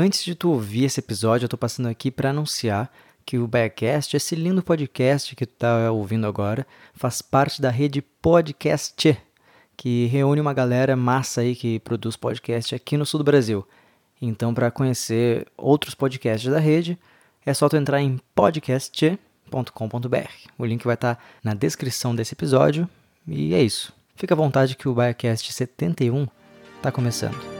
Antes de tu ouvir esse episódio, eu tô passando aqui para anunciar que o Biacast, esse lindo podcast que tu tá ouvindo agora, faz parte da rede Podcast, que reúne uma galera massa aí que produz podcast aqui no sul do Brasil. Então, para conhecer outros podcasts da rede, é só tu entrar em podcast.com.br. O link vai estar tá na descrição desse episódio. E é isso. Fica à vontade que o Biacast 71 está começando.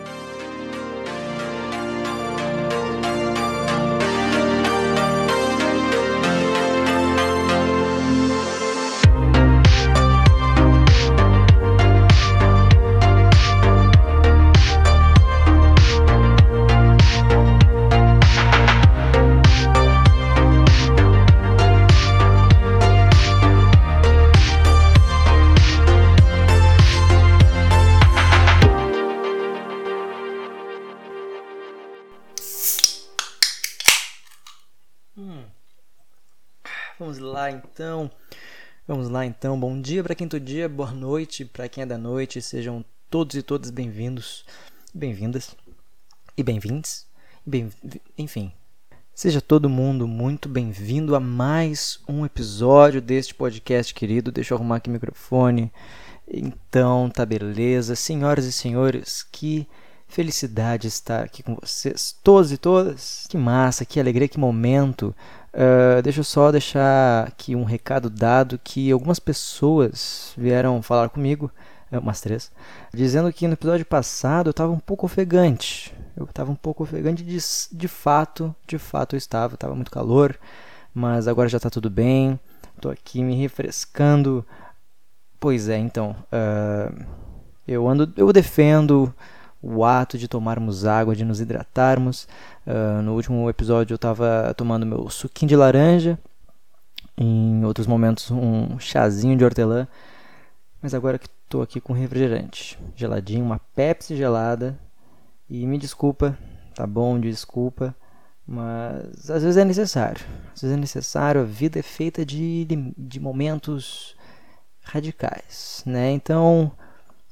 Então. Vamos lá então. Bom dia para quinto dia, boa noite para quem é da noite. Sejam todos e todas bem-vindos, bem-vindas e bem-vindos. Bem, enfim, seja todo mundo muito bem-vindo a mais um episódio deste podcast querido. Deixa eu arrumar aqui o microfone. Então, tá beleza. Senhoras e senhores, que felicidade estar aqui com vocês, todos e todas. Que massa, que alegria, que momento. Uh, deixa eu só deixar aqui um recado dado que algumas pessoas vieram falar comigo, é, umas três, dizendo que no episódio passado eu estava um pouco ofegante. Eu estava um pouco ofegante, de, de fato, de fato eu estava, estava muito calor, mas agora já está tudo bem. Estou aqui me refrescando. Pois é, então, uh, eu ando, eu defendo o ato de tomarmos água, de nos hidratarmos. Uh, no último episódio eu estava tomando meu suquinho de laranja, em outros momentos um chazinho de hortelã, mas agora que estou aqui com refrigerante geladinho, uma Pepsi gelada. E me desculpa, tá bom? Desculpa, mas às vezes é necessário. Às vezes é necessário, a vida é feita de, de momentos radicais, né? Então,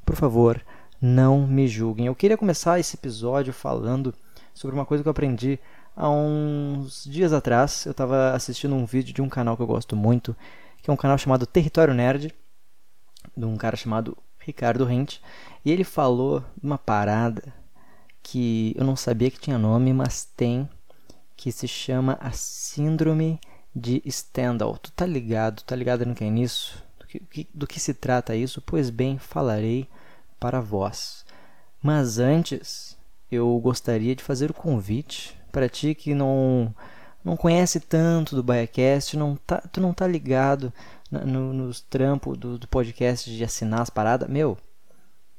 por favor, não me julguem. Eu queria começar esse episódio falando sobre uma coisa que eu aprendi há uns dias atrás. Eu estava assistindo um vídeo de um canal que eu gosto muito, que é um canal chamado Território Nerd, de um cara chamado Ricardo Rente, e ele falou uma parada que eu não sabia que tinha nome, mas tem, que se chama a Síndrome de Stendhal. Tu tá ligado? Tá ligado no que é nisso? Do que, do que se trata isso? Pois bem, falarei para vós. Mas antes, eu gostaria de fazer o convite para ti que não não conhece tanto do Biacast, não tá, tu não tá ligado no, nos trampos do, do, podcast de assinar as paradas, meu,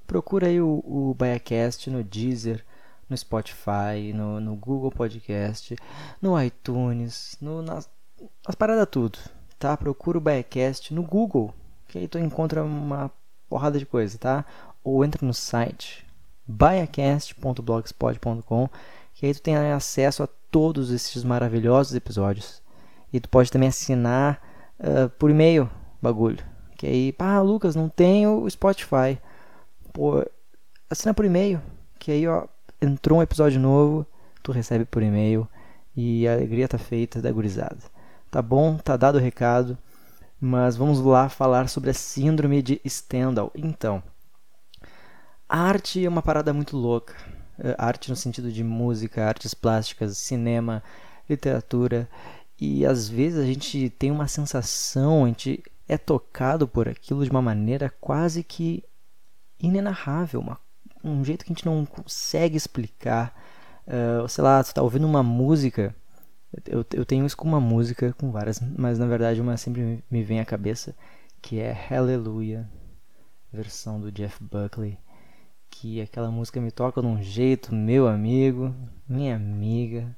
procura aí o, o Biacast no Deezer, no Spotify, no, no Google Podcast, no iTunes, no, nas, nas paradas tudo, tá? Procura o Biacast no Google, que aí tu encontra uma porrada de coisa, tá? Ou entra no site baiacast.blogspot.com que aí tu tem acesso a todos esses maravilhosos episódios. E tu pode também assinar uh, por e-mail bagulho. Que aí, pá, Lucas, não tenho o Spotify. Pô, assina por e-mail. Que aí, ó, entrou um episódio novo, tu recebe por e-mail. E a alegria tá feita da gurizada. Tá bom? Tá dado o recado. Mas vamos lá falar sobre a síndrome de Stendhal. Então, a arte é uma parada muito louca. É, arte no sentido de música, artes plásticas, cinema, literatura. E às vezes a gente tem uma sensação, a gente é tocado por aquilo de uma maneira quase que inenarrável, uma, um jeito que a gente não consegue explicar. Uh, sei lá, você está ouvindo uma música. Eu, eu tenho isso com uma música, com várias, mas na verdade uma sempre me vem à cabeça, que é Hallelujah, versão do Jeff Buckley que aquela música me toca de um jeito, meu amigo, minha amiga.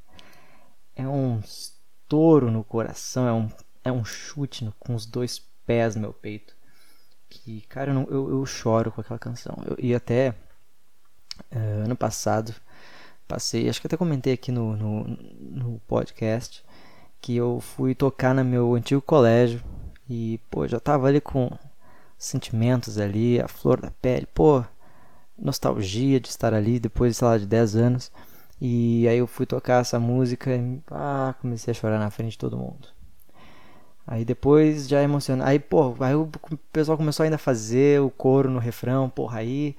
É um estouro no coração, é um, é um chute no, com os dois pés no meu peito. Que, cara, eu, não, eu, eu choro com aquela canção. Eu, e até uh, ano passado, passei, acho que até comentei aqui no, no, no podcast, que eu fui tocar no meu antigo colégio. E, pô, já tava ali com sentimentos ali, a flor da pele. Pô, nostalgia de estar ali depois, sei lá, de 10 anos. E aí eu fui tocar essa música e ah, comecei a chorar na frente de todo mundo. Aí depois já emocionou. Aí, pô, aí o pessoal começou ainda a fazer o coro no refrão, porra, aí.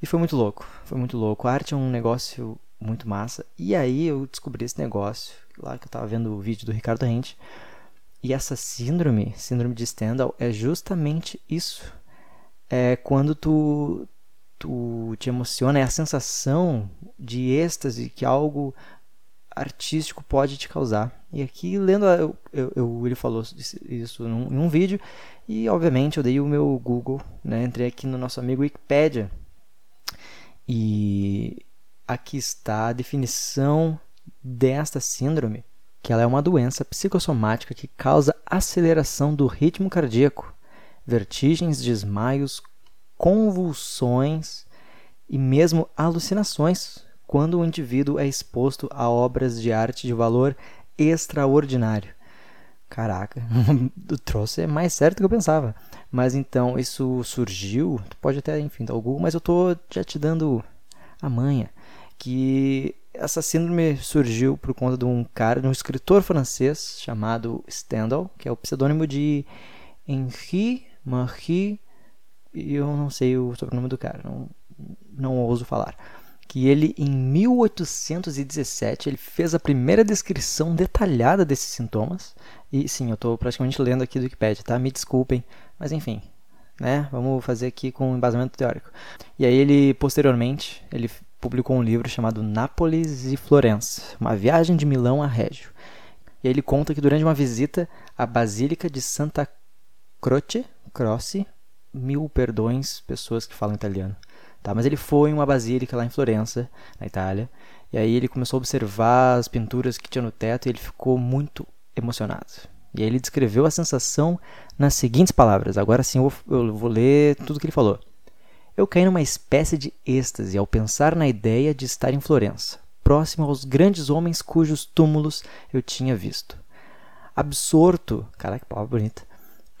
E foi muito louco. Foi muito louco. A arte é um negócio muito massa. E aí eu descobri esse negócio, lá que eu tava vendo o vídeo do Ricardo Rente. E essa síndrome, síndrome de Stendhal, é justamente isso. É quando tu, tu te emociona, é a sensação de êxtase que algo artístico pode te causar. E aqui, lendo, eu, eu, eu ele falou isso num, em um vídeo, e obviamente eu dei o meu Google, né, entrei aqui no nosso amigo Wikipedia, e aqui está a definição desta síndrome, que ela é uma doença psicossomática que causa aceleração do ritmo cardíaco, vertigens, desmaios, convulsões e mesmo alucinações quando o indivíduo é exposto a obras de arte de valor extraordinário. Caraca, o troço é mais certo do que eu pensava. Mas então, isso surgiu, tu pode até, enfim, dar o mas eu tô já te dando a manha, que essa síndrome surgiu por conta de um cara, de um escritor francês chamado Stendhal, que é o pseudônimo de Henri Marie, e eu não sei o sobrenome do cara, não, não ouso falar que ele em 1817 ele fez a primeira descrição detalhada desses sintomas. E sim, eu estou praticamente lendo aqui do Wikipedia, tá? Me desculpem, mas enfim, né? Vamos fazer aqui com um embasamento teórico. E aí ele posteriormente ele publicou um livro chamado Nápoles e Florença, uma viagem de Milão a Régio. E aí ele conta que durante uma visita à Basílica de Santa Croce, Croce, mil perdões pessoas que falam italiano Tá? Mas ele foi em uma basílica lá em Florença, na Itália, e aí ele começou a observar as pinturas que tinha no teto e ele ficou muito emocionado. E aí ele descreveu a sensação nas seguintes palavras. Agora sim eu vou, eu vou ler tudo que ele falou. Eu caí numa espécie de êxtase ao pensar na ideia de estar em Florença, próximo aos grandes homens cujos túmulos eu tinha visto. Absorto, caraca, que palavra bonita,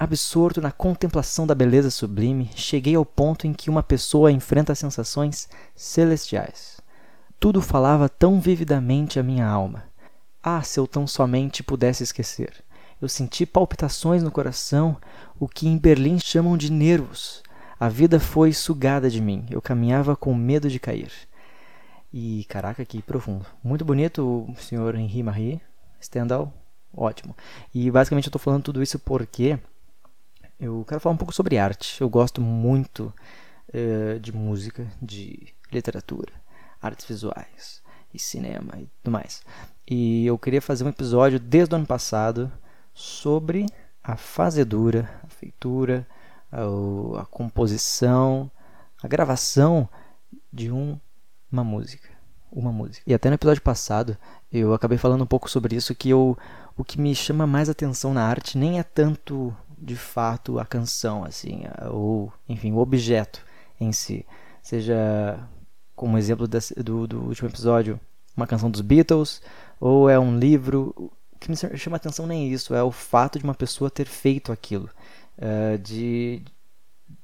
Absorto na contemplação da beleza sublime, cheguei ao ponto em que uma pessoa enfrenta sensações celestiais. Tudo falava tão vividamente à minha alma. Ah, se eu tão somente pudesse esquecer. Eu senti palpitações no coração, o que em Berlim chamam de nervos. A vida foi sugada de mim. Eu caminhava com medo de cair. E caraca, que profundo. Muito bonito o senhor Henri Marie Stendhal. Ótimo. E basicamente eu estou falando tudo isso porque eu quero falar um pouco sobre arte. Eu gosto muito uh, de música, de literatura, artes visuais e cinema e tudo mais. E eu queria fazer um episódio desde o ano passado sobre a fazedura, a feitura, a, a composição, a gravação de um, uma música. Uma música. E até no episódio passado eu acabei falando um pouco sobre isso que eu, o que me chama mais atenção na arte nem é tanto de fato a canção, assim, ou enfim, o objeto em si. Seja como exemplo desse, do, do último episódio, uma canção dos Beatles, ou é um livro. O que me chama atenção nem isso, é o fato de uma pessoa ter feito aquilo, uh, de,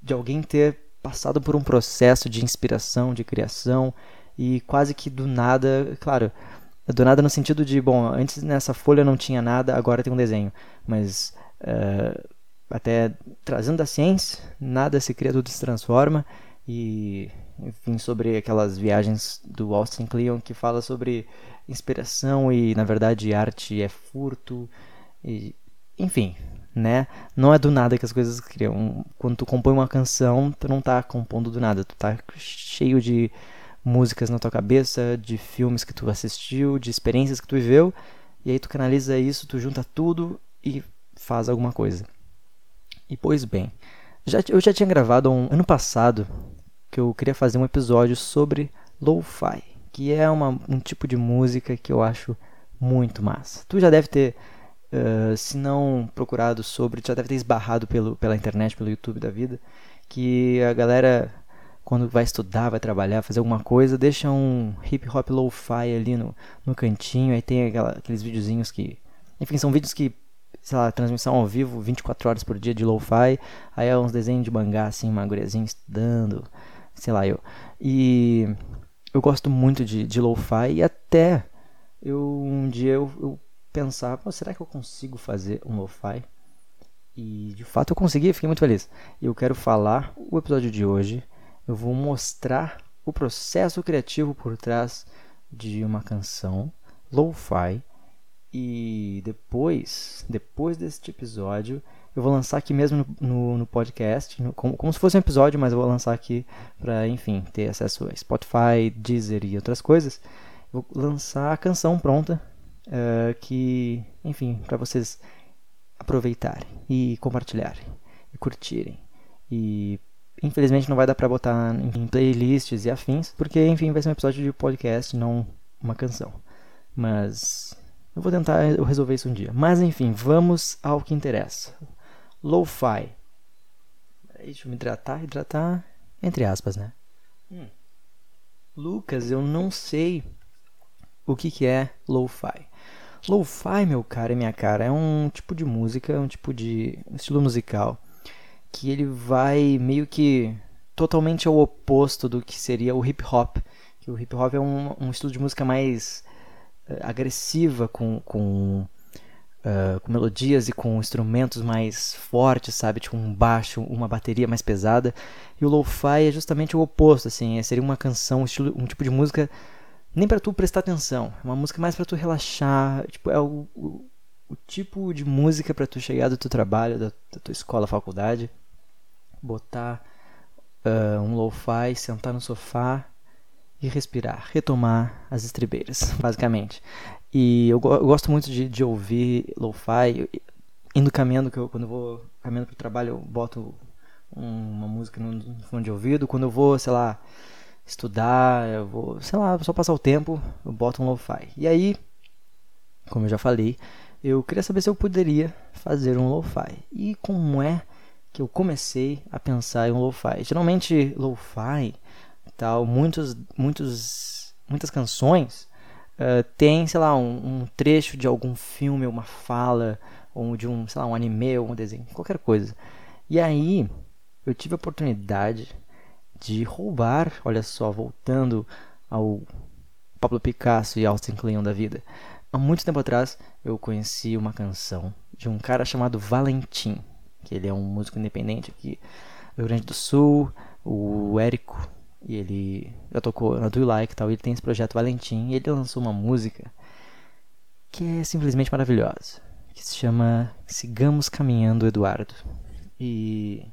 de alguém ter passado por um processo de inspiração, de criação, e quase que do nada, claro, do nada no sentido de, bom, antes nessa folha não tinha nada, agora tem um desenho, mas uh, até trazendo da ciência, nada se cria, tudo se transforma. E, enfim, sobre aquelas viagens do Austin Kleon que fala sobre inspiração e, na verdade, arte é furto. E, enfim, né? Não é do nada que as coisas criam. Quando tu compõe uma canção, tu não tá compondo do nada, tu tá cheio de músicas na tua cabeça, de filmes que tu assistiu, de experiências que tu viveu, e aí tu canaliza isso, tu junta tudo e faz alguma coisa. E pois bem, já, eu já tinha gravado um ano passado que eu queria fazer um episódio sobre lo-fi, que é uma, um tipo de música que eu acho muito massa. Tu já deve ter, uh, se não procurado sobre, já deve ter esbarrado pelo, pela internet, pelo YouTube da vida, que a galera quando vai estudar, vai trabalhar, fazer alguma coisa, deixa um hip hop lo-fi ali no, no cantinho, aí tem aquela, aqueles videozinhos que, enfim, são vídeos que sei lá, transmissão ao vivo 24 horas por dia de lo-fi, aí é uns desenhos de mangá assim, uma estudando, sei lá eu. E eu gosto muito de, de lo-fi e até eu um dia eu, eu pensava, será que eu consigo fazer um lo-fi? E de fato eu consegui, fiquei muito feliz. E eu quero falar o episódio de hoje. Eu vou mostrar o processo criativo por trás de uma canção lo-fi. E depois, depois deste episódio, eu vou lançar aqui mesmo no, no, no podcast, no, como, como, se fosse um episódio, mas eu vou lançar aqui para, enfim, ter acesso a Spotify, Deezer e outras coisas. Vou lançar a canção pronta, uh, que, enfim, para vocês aproveitarem e compartilharem e curtirem. E infelizmente não vai dar para botar em playlists e afins, porque enfim vai ser um episódio de podcast, não uma canção. Mas eu vou tentar resolver isso um dia. Mas enfim, vamos ao que interessa. Lo-fi. Deixa eu me hidratar, hidratar entre aspas, né? Hum. Lucas, eu não sei o que, que é lo-fi. Lo-fi, meu cara e minha cara, é um tipo de música, um tipo de estilo musical que ele vai meio que totalmente ao oposto do que seria o hip hop. Que o hip hop é um, um estilo de música mais agressiva, com, com, uh, com melodias e com instrumentos mais fortes, sabe? Tipo um baixo, uma bateria mais pesada. E o lo-fi é justamente o oposto, assim, é, seria uma canção, um, estilo, um tipo de música nem para tu prestar atenção, é uma música mais para tu relaxar, tipo, é o, o, o tipo de música para tu chegar do teu trabalho, da, da tua escola, faculdade, botar uh, um lo-fi, sentar no sofá e respirar, retomar as estribeiras, basicamente. E eu, eu gosto muito de, de ouvir lo-fi, indo caminhando, que eu, quando eu vou caminhando pro trabalho, eu boto um, uma música no, no fone de ouvido, quando eu vou, sei lá, estudar, eu vou, sei lá, só passar o tempo, eu boto um lo-fi. E aí, como eu já falei, eu queria saber se eu poderia fazer um lo-fi. E como é que eu comecei a pensar em um lo-fi? Geralmente, lo-fi, tal, muitos, muitos, muitas canções uh, tem, sei lá, um, um, trecho de algum filme, uma fala, ou de um, sei lá, um anime ou um desenho, qualquer coisa. E aí, eu tive a oportunidade de roubar, olha só, voltando ao Pablo Picasso e Austin Kleon da vida. Há muito tempo atrás eu conheci uma canção de um cara chamado Valentim, que ele é um músico independente aqui do Rio Grande do Sul, o Érico, e ele já tocou na Do You Like tal, e ele tem esse projeto Valentim, e ele lançou uma música que é simplesmente maravilhosa, que se chama Sigamos Caminhando Eduardo. E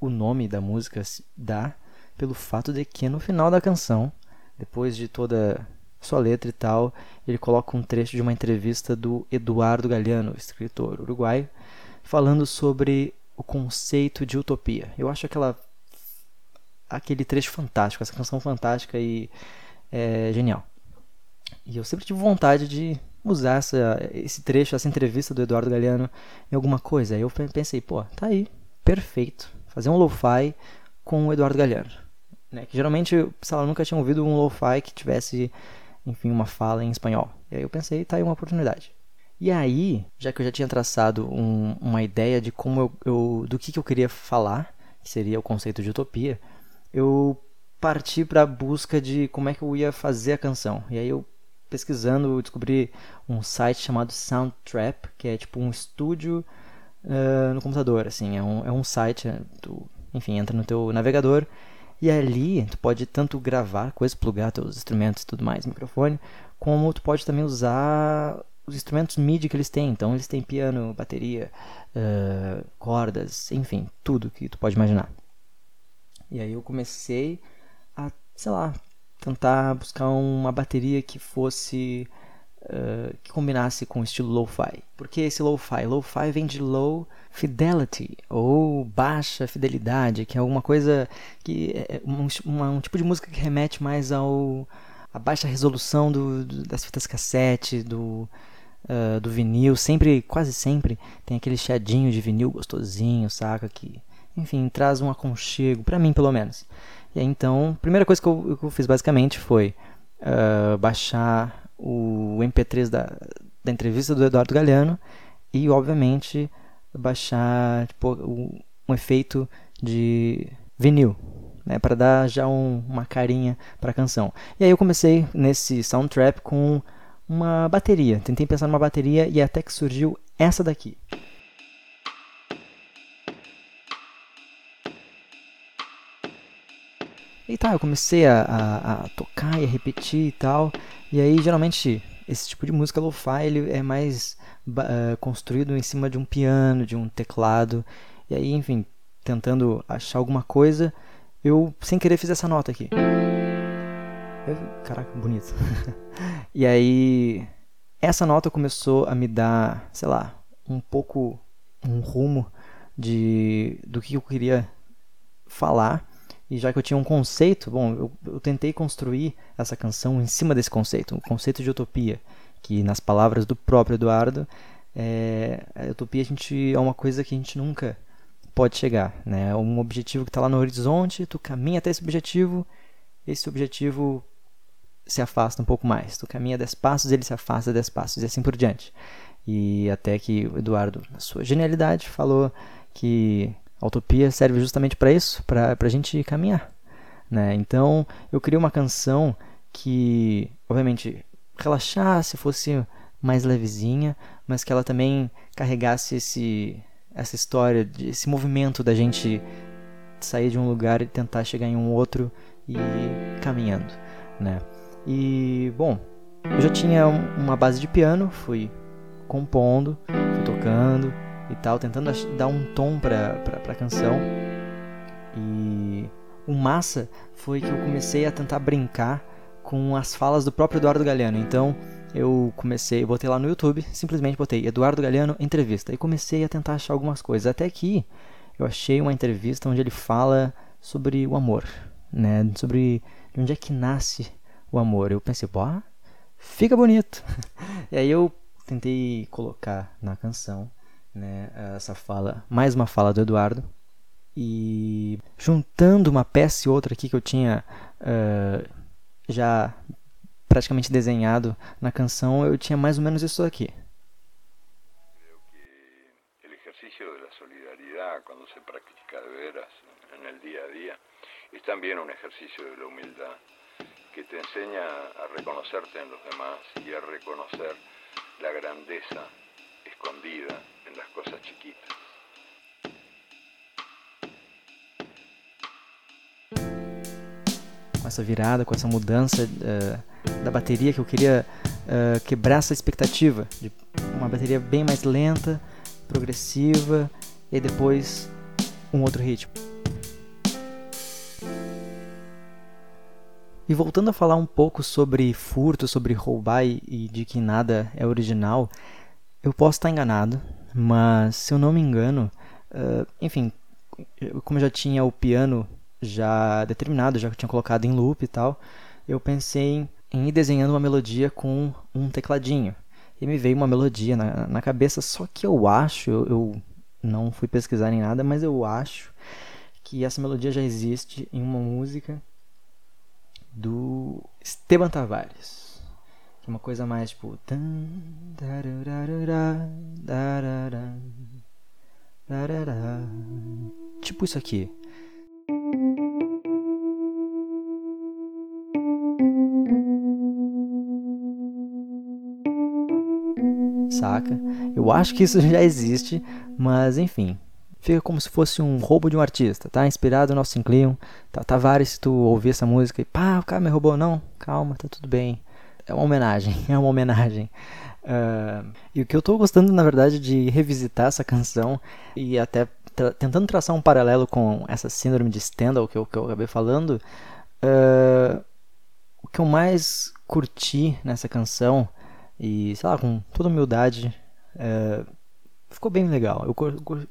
o nome da música dá pelo fato de que no final da canção, depois de toda sua letra e tal, ele coloca um trecho de uma entrevista do Eduardo Galeano, escritor uruguaio, falando sobre o conceito de utopia. Eu acho aquela aquele trecho fantástico, essa canção fantástica e é, genial. E eu sempre tive vontade de usar essa, esse trecho, essa entrevista do Eduardo Galeano em alguma coisa. Aí eu pensei, pô, tá aí, perfeito. Fazer um lo-fi com o Eduardo Galeano. Né? Que geralmente, sei lá, nunca tinha ouvido um lo-fi que tivesse, enfim, uma fala em espanhol. E aí eu pensei, tá aí uma oportunidade. E aí, já que eu já tinha traçado um, uma ideia de como eu, eu do que, que eu queria falar, que seria o conceito de utopia, eu parti para a busca de como é que eu ia fazer a canção. E aí eu pesquisando, eu descobri um site chamado Soundtrap, que é tipo um estúdio uh, no computador, assim, é um, é um site, tu, enfim, entra no teu navegador e ali tu pode tanto gravar coisas, plugar teus instrumentos e tudo mais, microfone, como tu pode também usar os instrumentos MIDI que eles têm. Então eles têm piano, bateria, uh, cordas, enfim, tudo que tu pode imaginar. E aí eu comecei a, sei lá, tentar buscar uma bateria que fosse uh, que combinasse com o estilo lo-fi. Por que esse lo-fi? Lo-fi vem de low fidelity ou baixa fidelidade, que é alguma coisa que é um, uma, um tipo de música que remete mais ao a baixa resolução do, do, das fitas cassete, do uh, do vinil, sempre, quase sempre tem aquele chiadinho de vinil gostosinho, saca que, enfim, traz um aconchego para mim pelo menos. E aí, então, a primeira coisa que eu, que eu fiz basicamente foi uh, baixar o MP3 da, da entrevista do Eduardo Galeano e, obviamente, baixar tipo, um efeito de vinil. né, para dar já um, uma carinha para a canção. E aí eu comecei nesse soundtrap com uma bateria. Tentei pensar numa bateria e até que surgiu essa daqui. E tá, eu comecei a, a, a, tocar e a repetir e tal. E aí, geralmente, esse tipo de música lo-fi é mais uh, construído em cima de um piano, de um teclado. E aí, enfim, tentando achar alguma coisa, eu sem querer fiz essa nota aqui. Caraca, bonito. e aí, essa nota começou a me dar, sei lá, um pouco um rumo de do que eu queria falar. E já que eu tinha um conceito, bom, eu, eu tentei construir essa canção em cima desse conceito, um conceito de utopia, que nas palavras do próprio Eduardo, é, a utopia a gente é uma coisa que a gente nunca pode chegar, né? É um objetivo que está lá no horizonte, tu caminha até esse objetivo, esse objetivo se afasta um pouco mais. Tu caminha 10 passos, ele se afasta 10 passos e assim por diante. E até que o Eduardo, na sua genialidade, falou que a utopia serve justamente para isso, para a gente caminhar. Né? Então eu criei uma canção que, obviamente, relaxasse, fosse mais levezinha, mas que ela também carregasse esse, essa história, esse movimento da gente sair de um lugar e tentar chegar em um outro e caminhando, né? E, bom, eu já tinha uma base de piano, fui compondo, fui tocando e tal, tentando dar um tom pra, pra, pra canção. E o massa foi que eu comecei a tentar brincar com as falas do próprio Eduardo Galeano. Então, eu comecei, eu botei lá no YouTube, simplesmente botei Eduardo Galeano entrevista e comecei a tentar achar algumas coisas. Até que eu achei uma entrevista onde ele fala sobre o amor, né? Sobre de onde é que nasce o amor. Eu pensei, pô, fica bonito. e aí eu tentei colocar na canção, né, essa fala, mais uma fala do Eduardo. E juntando uma peça e outra aqui que eu tinha uh, já praticamente desenhado na canção, eu tinha mais ou menos isso aqui. quando se practica de veras en el a día, es también un ejercicio de la humildad. que te enseña a reconocerte en los demás y a reconocer la grandeza escondida las cosas chiquitas. Com essa virada, com essa mudança uh, da bateria que eu queria uh, quebrar essa expectativa de uma bateria bem mais lenta, progressiva e depois um outro ritmo. E voltando a falar um pouco sobre furto, sobre roubar e, e de que nada é original, eu posso estar enganado, mas se eu não me engano, uh, enfim, como já tinha o piano já determinado, já tinha colocado em loop e tal, eu pensei em ir desenhando uma melodia com um tecladinho. E me veio uma melodia na, na cabeça, só que eu acho, eu, eu não fui pesquisar nem nada, mas eu acho que essa melodia já existe em uma música do Esteban Tavares. Uma coisa mais tipo. Tipo isso aqui. Saca? Eu acho que isso já existe, mas enfim, fica como se fosse um roubo de um artista, tá? Inspirado no Austin Kleon, tá? Tavares, se tu ouvir essa música e pá, o cara me roubou, não, calma, tá tudo bem. É uma homenagem, é uma homenagem. Uh, e o que eu tô gostando, na verdade, de revisitar essa canção e até tra tentando traçar um paralelo com essa síndrome de Stendhal que eu, que eu acabei falando, uh, o que eu mais curti nessa canção, e sei lá, com toda humildade, uh, ficou bem legal. Eu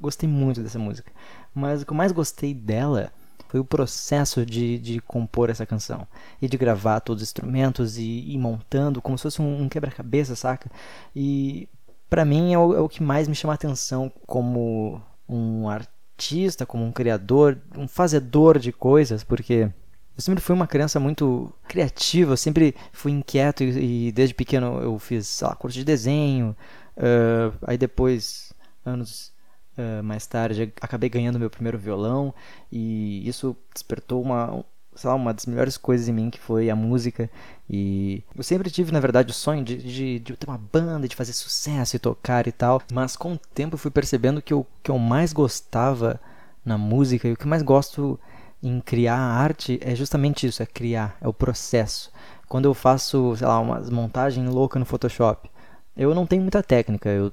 gostei muito dessa música. Mas o que eu mais gostei dela foi o processo de, de compor essa canção. E de gravar todos os instrumentos e ir montando como se fosse um, um quebra-cabeça, saca? E para mim é o, é o que mais me chama a atenção como um artista, como um criador, um fazedor de coisas, porque eu sempre fui uma criança muito criativa, sempre fui inquieto e, e desde pequeno eu fiz, sei lá, curso de desenho, uh, aí depois anos Uh, mais tarde acabei ganhando meu primeiro violão e isso despertou uma, sei lá, uma das melhores coisas em mim que foi a música e eu sempre tive na verdade o sonho de, de, de, ter uma banda, de fazer sucesso e tocar e tal, mas com o tempo eu fui percebendo que o que eu mais gostava na música e o que mais gosto em criar arte é justamente isso, é criar, é o processo. Quando eu faço, sei lá, uma montagem louca no Photoshop, eu não tenho muita técnica, eu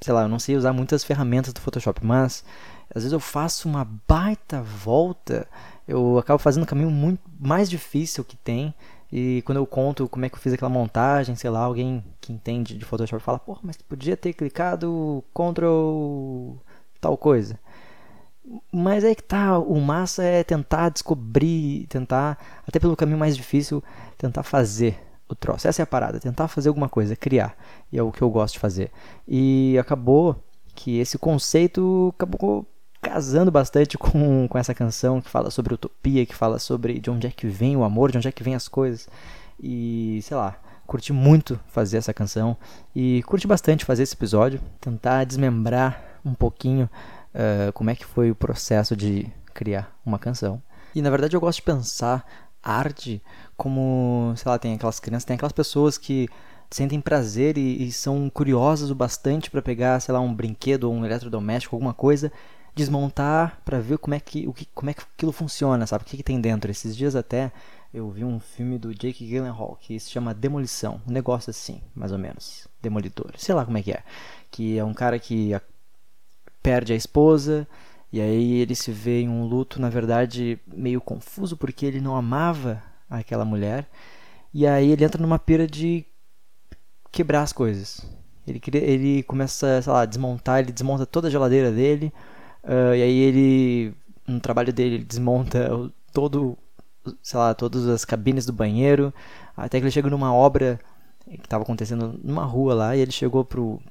sei lá, eu não sei usar muitas ferramentas do Photoshop, mas às vezes eu faço uma baita volta, eu acabo fazendo o caminho muito mais difícil que tem. E quando eu conto como é que eu fiz aquela montagem, sei lá, alguém que entende de Photoshop fala, porra, mas tu podia ter clicado Ctrl tal coisa. Mas é que tá, o massa é tentar descobrir, tentar, até pelo caminho mais difícil, tentar fazer o troço. Essa é a parada, tentar fazer alguma coisa, criar. E é o que eu gosto de fazer. E acabou que esse conceito acabou casando bastante com, com essa canção que fala sobre utopia, que fala sobre de onde é que vem o amor, de onde é que vem as coisas. E sei lá, curti muito fazer essa canção e curti bastante fazer esse episódio, tentar desmembrar um pouquinho uh, como é que foi o processo de criar uma canção. E na verdade eu gosto de pensar arte como, sei lá, tem aquelas crianças, tem aquelas pessoas que sentem prazer e, e são curiosas o bastante para pegar, sei lá, um brinquedo ou um eletrodoméstico, alguma coisa, desmontar para ver como é que o que como é que aquilo funciona, sabe? O que, que tem dentro. Esses dias até eu vi um filme do Jake Gyllenhaal que se chama Demolição, um negócio assim, mais ou menos, demolidor. Sei lá como é que é, que é um cara que perde a esposa e aí ele se vê em um luto, na verdade, meio confuso porque ele não amava aquela mulher. E aí ele entra numa pira de quebrar as coisas. Ele, ele começa, sei lá, a desmontar, ele desmonta toda a geladeira dele. Uh, e aí ele, no trabalho dele, ele desmonta todo, sei lá, todas as cabines do banheiro. Até que ele chega numa obra que estava acontecendo numa rua lá. E ele chegou pro,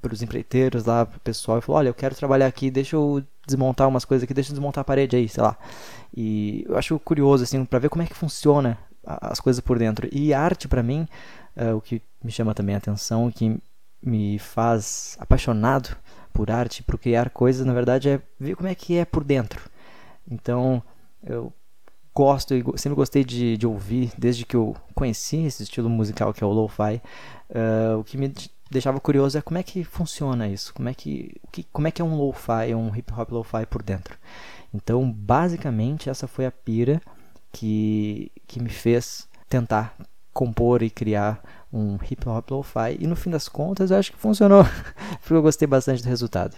pros empreiteiros lá, pro pessoal e falou: Olha, eu quero trabalhar aqui, deixa eu desmontar umas coisas aqui, deixa eu desmontar a parede aí, sei lá. E eu acho curioso, assim, para ver como é que funciona as coisas por dentro. E arte, para mim, uh, o que me chama também a atenção, o que me faz apaixonado por arte, por criar coisas, na verdade, é ver como é que é por dentro. Então, eu gosto e sempre gostei de, de ouvir, desde que eu conheci esse estilo musical que é o lo-fi, uh, o que me deixava curioso é como é que funciona isso, como é que, que como é que é um lo-fi, um hip hop lo-fi por dentro. Então, basicamente, essa foi a pira que, que me fez tentar compor e criar um hip hop lo-fi e no fim das contas eu acho que funcionou porque eu gostei bastante do resultado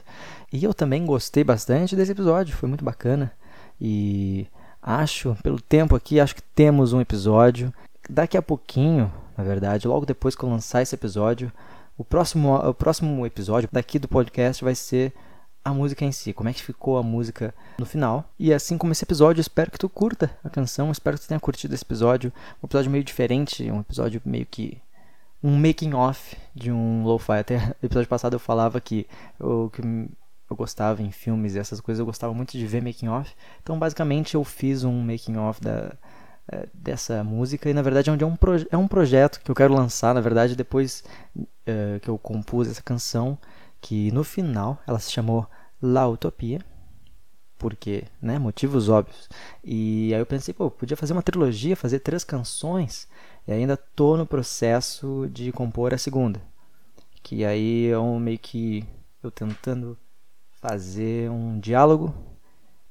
e eu também gostei bastante desse episódio foi muito bacana e acho pelo tempo aqui acho que temos um episódio daqui a pouquinho na verdade logo depois que eu lançar esse episódio o próximo, o próximo episódio daqui do podcast vai ser a música em si, como é que ficou a música no final. E assim como esse episódio, espero que tu curta a canção, espero que tu tenha curtido esse episódio. Um episódio meio diferente, um episódio meio que um making off de um lo-fi. Até no episódio passado eu falava que eu, que eu gostava em filmes e essas coisas, eu gostava muito de ver making off. Então, basicamente, eu fiz um making off da dessa música e na verdade é, um, é um projeto que eu quero lançar, na verdade, depois é, que eu compus essa canção, que no final ela se chamou La Utopia, porque, né, motivos óbvios. E aí eu pensei, pô, podia fazer uma trilogia, fazer três canções, e ainda tô no processo de compor a segunda. Que aí é um meio que eu tentando fazer um diálogo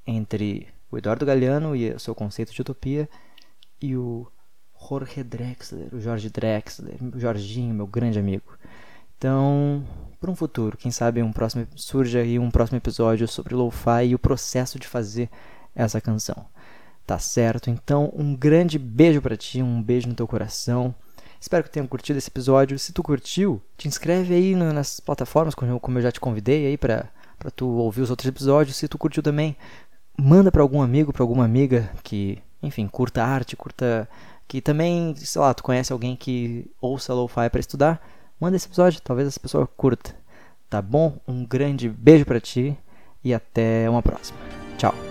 entre o Eduardo Galeano e o seu conceito de utopia e o Jorge Drexler, o Jorge Drexler, o Jorginho, meu grande amigo. Então, para um futuro, quem sabe um próximo surge aí um próximo episódio sobre lo-fi e o processo de fazer essa canção. Tá certo? Então, um grande beijo para ti, um beijo no teu coração. Espero que tenham curtido esse episódio. Se tu curtiu, te inscreve aí nas plataformas, como eu já te convidei aí para para tu ouvir os outros episódios. Se tu curtiu também, manda para algum amigo, para alguma amiga que enfim, curta arte, curta. Que também, sei lá, tu conhece alguém que ouça lo-fi para estudar, manda esse episódio, talvez essa pessoa curta. Tá bom? Um grande beijo para ti e até uma próxima. Tchau.